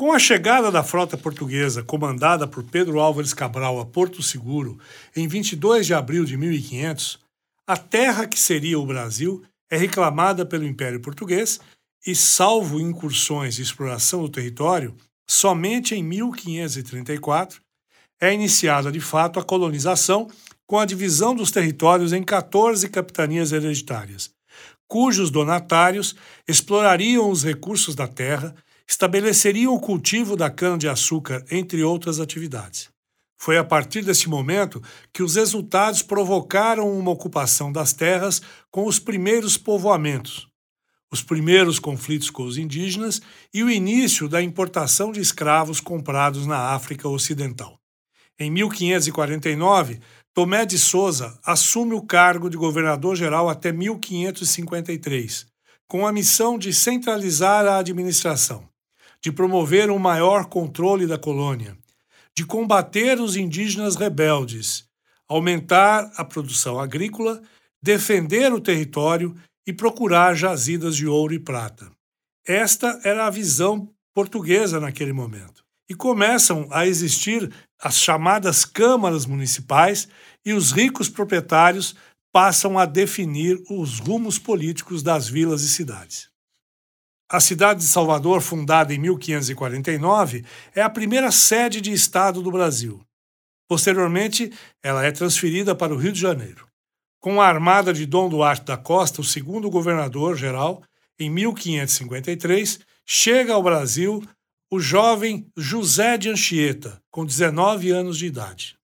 Com a chegada da frota portuguesa comandada por Pedro Álvares Cabral a Porto Seguro em 22 de abril de 1500, a terra que seria o Brasil é reclamada pelo Império Português e, salvo incursões e exploração do território, somente em 1534 é iniciada de fato a colonização com a divisão dos territórios em 14 capitanias hereditárias, cujos donatários explorariam os recursos da terra estabeleceriam o cultivo da cana-de-açúcar, entre outras atividades. Foi a partir desse momento que os resultados provocaram uma ocupação das terras com os primeiros povoamentos, os primeiros conflitos com os indígenas e o início da importação de escravos comprados na África Ocidental. Em 1549, Tomé de Souza assume o cargo de governador-geral até 1553, com a missão de centralizar a administração de promover um maior controle da colônia, de combater os indígenas rebeldes, aumentar a produção agrícola, defender o território e procurar jazidas de ouro e prata. Esta era a visão portuguesa naquele momento. E começam a existir as chamadas câmaras municipais e os ricos proprietários passam a definir os rumos políticos das vilas e cidades. A cidade de Salvador, fundada em 1549, é a primeira sede de Estado do Brasil. Posteriormente, ela é transferida para o Rio de Janeiro. Com a armada de Dom Duarte da Costa, o segundo governador-geral, em 1553, chega ao Brasil o jovem José de Anchieta, com 19 anos de idade.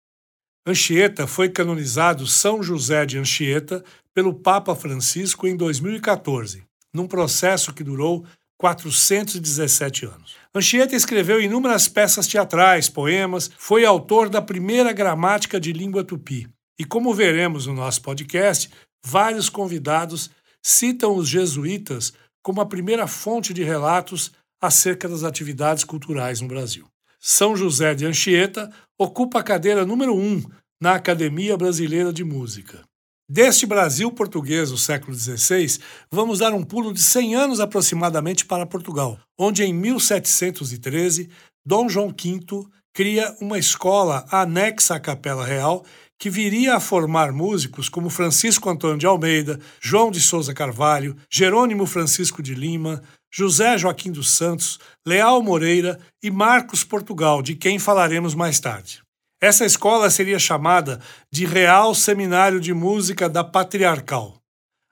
Anchieta foi canonizado São José de Anchieta pelo Papa Francisco em 2014 num processo que durou 417 anos. Anchieta escreveu inúmeras peças teatrais, poemas, foi autor da primeira gramática de língua tupi. E como veremos no nosso podcast, vários convidados citam os jesuítas como a primeira fonte de relatos acerca das atividades culturais no Brasil. São José de Anchieta ocupa a cadeira número 1 um na Academia Brasileira de Música. Deste Brasil português do século XVI, vamos dar um pulo de 100 anos aproximadamente para Portugal, onde em 1713 Dom João V cria uma escola anexa à Capela Real que viria a formar músicos como Francisco Antônio de Almeida, João de Souza Carvalho, Jerônimo Francisco de Lima, José Joaquim dos Santos, Leal Moreira e Marcos Portugal, de quem falaremos mais tarde. Essa escola seria chamada de Real Seminário de Música da Patriarcal.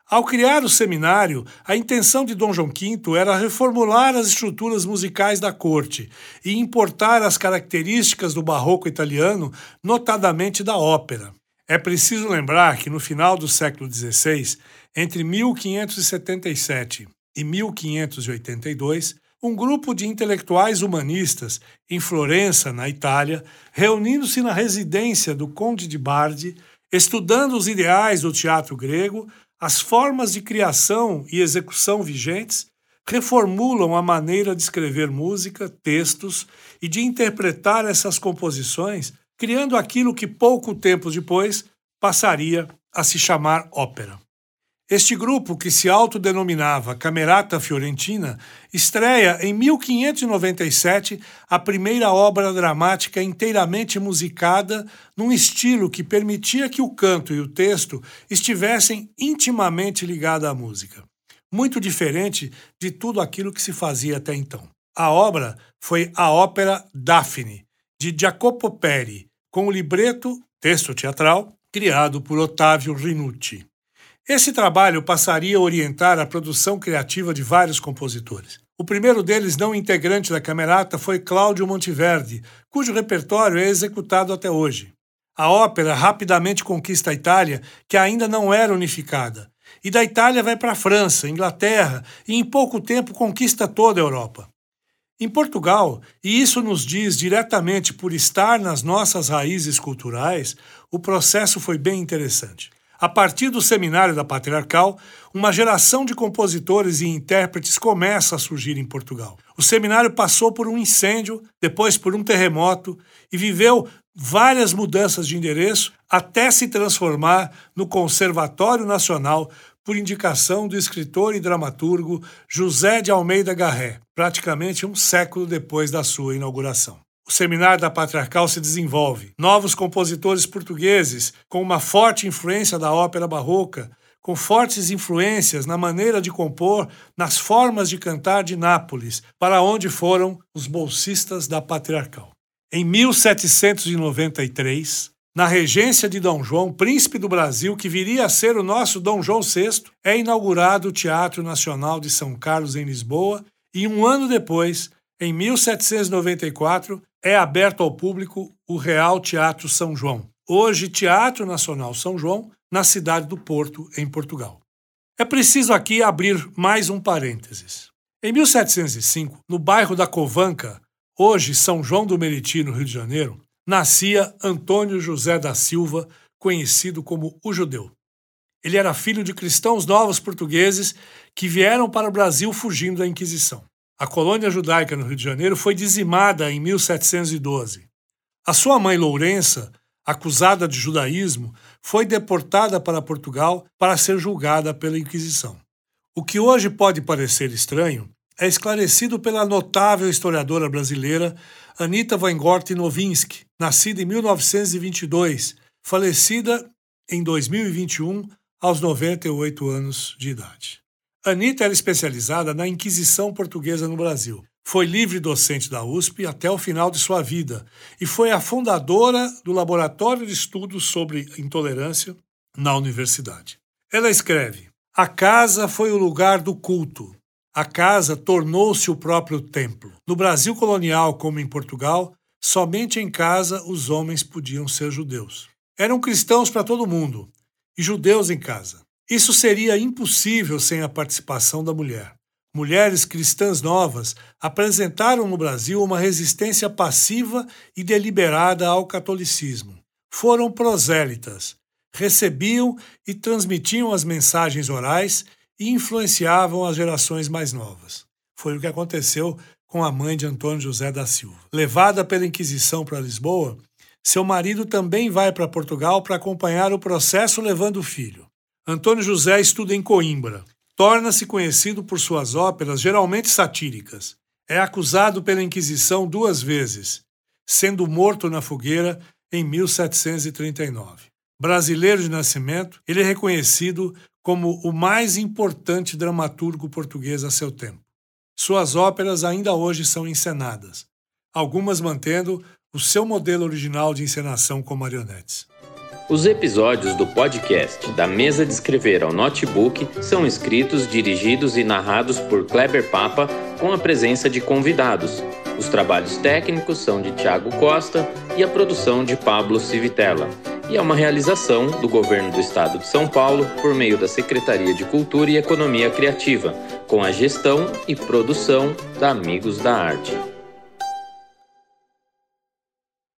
Ao criar o seminário, a intenção de Dom João V era reformular as estruturas musicais da corte e importar as características do barroco italiano, notadamente da ópera. É preciso lembrar que no final do século XVI, entre 1577 e 1582, um grupo de intelectuais humanistas em Florença, na Itália, reunindo-se na residência do Conde de Bardi, estudando os ideais do teatro grego, as formas de criação e execução vigentes, reformulam a maneira de escrever música, textos e de interpretar essas composições, criando aquilo que pouco tempo depois passaria a se chamar ópera. Este grupo, que se autodenominava Camerata Fiorentina, estreia em 1597 a primeira obra dramática inteiramente musicada num estilo que permitia que o canto e o texto estivessem intimamente ligados à música, muito diferente de tudo aquilo que se fazia até então. A obra foi a ópera Daphne, de Jacopo Peri, com o libreto, texto teatral, criado por Ottavio Rinucci. Esse trabalho passaria a orientar a produção criativa de vários compositores. O primeiro deles, não integrante da Camerata, foi Cláudio Monteverdi, cujo repertório é executado até hoje. A ópera rapidamente conquista a Itália, que ainda não era unificada, e da Itália vai para a França, Inglaterra e em pouco tempo conquista toda a Europa. Em Portugal, e isso nos diz diretamente por estar nas nossas raízes culturais, o processo foi bem interessante. A partir do seminário da Patriarcal, uma geração de compositores e intérpretes começa a surgir em Portugal. O seminário passou por um incêndio, depois por um terremoto e viveu várias mudanças de endereço até se transformar no Conservatório Nacional por indicação do escritor e dramaturgo José de Almeida Garré, praticamente um século depois da sua inauguração. O seminário da Patriarcal se desenvolve. Novos compositores portugueses, com uma forte influência da ópera barroca, com fortes influências na maneira de compor, nas formas de cantar de Nápoles, para onde foram os bolsistas da Patriarcal. Em 1793, na regência de Dom João, príncipe do Brasil, que viria a ser o nosso Dom João VI, é inaugurado o Teatro Nacional de São Carlos, em Lisboa, e um ano depois, em 1794, é aberto ao público o Real Teatro São João, hoje Teatro Nacional São João, na cidade do Porto, em Portugal. É preciso aqui abrir mais um parênteses. Em 1705, no bairro da Covanca, hoje São João do Meriti, no Rio de Janeiro, nascia Antônio José da Silva, conhecido como o Judeu. Ele era filho de cristãos novos portugueses que vieram para o Brasil fugindo da Inquisição. A colônia judaica no Rio de Janeiro foi dizimada em 1712. A sua mãe Lourença, acusada de judaísmo, foi deportada para Portugal para ser julgada pela Inquisição. O que hoje pode parecer estranho é esclarecido pela notável historiadora brasileira Anita Weingort Nowinski, nascida em 1922, falecida em 2021 aos 98 anos de idade. Anitta era especializada na Inquisição Portuguesa no Brasil. Foi livre docente da USP até o final de sua vida e foi a fundadora do Laboratório de Estudos sobre Intolerância na universidade. Ela escreve: A casa foi o lugar do culto. A casa tornou-se o próprio templo. No Brasil colonial, como em Portugal, somente em casa os homens podiam ser judeus. Eram cristãos para todo mundo e judeus em casa. Isso seria impossível sem a participação da mulher. Mulheres cristãs novas apresentaram no Brasil uma resistência passiva e deliberada ao catolicismo. Foram prosélitas, recebiam e transmitiam as mensagens orais e influenciavam as gerações mais novas. Foi o que aconteceu com a mãe de Antônio José da Silva. Levada pela Inquisição para Lisboa, seu marido também vai para Portugal para acompanhar o processo levando o filho. Antônio José estuda em Coimbra. Torna-se conhecido por suas óperas, geralmente satíricas. É acusado pela Inquisição duas vezes, sendo morto na fogueira em 1739. Brasileiro de nascimento, ele é reconhecido como o mais importante dramaturgo português a seu tempo. Suas óperas ainda hoje são encenadas, algumas mantendo o seu modelo original de encenação com marionetes. Os episódios do podcast Da Mesa de Escrever ao Notebook são escritos, dirigidos e narrados por Kleber Papa, com a presença de convidados. Os trabalhos técnicos são de Tiago Costa e a produção de Pablo Civitella. E é uma realização do Governo do Estado de São Paulo por meio da Secretaria de Cultura e Economia Criativa, com a gestão e produção da Amigos da Arte.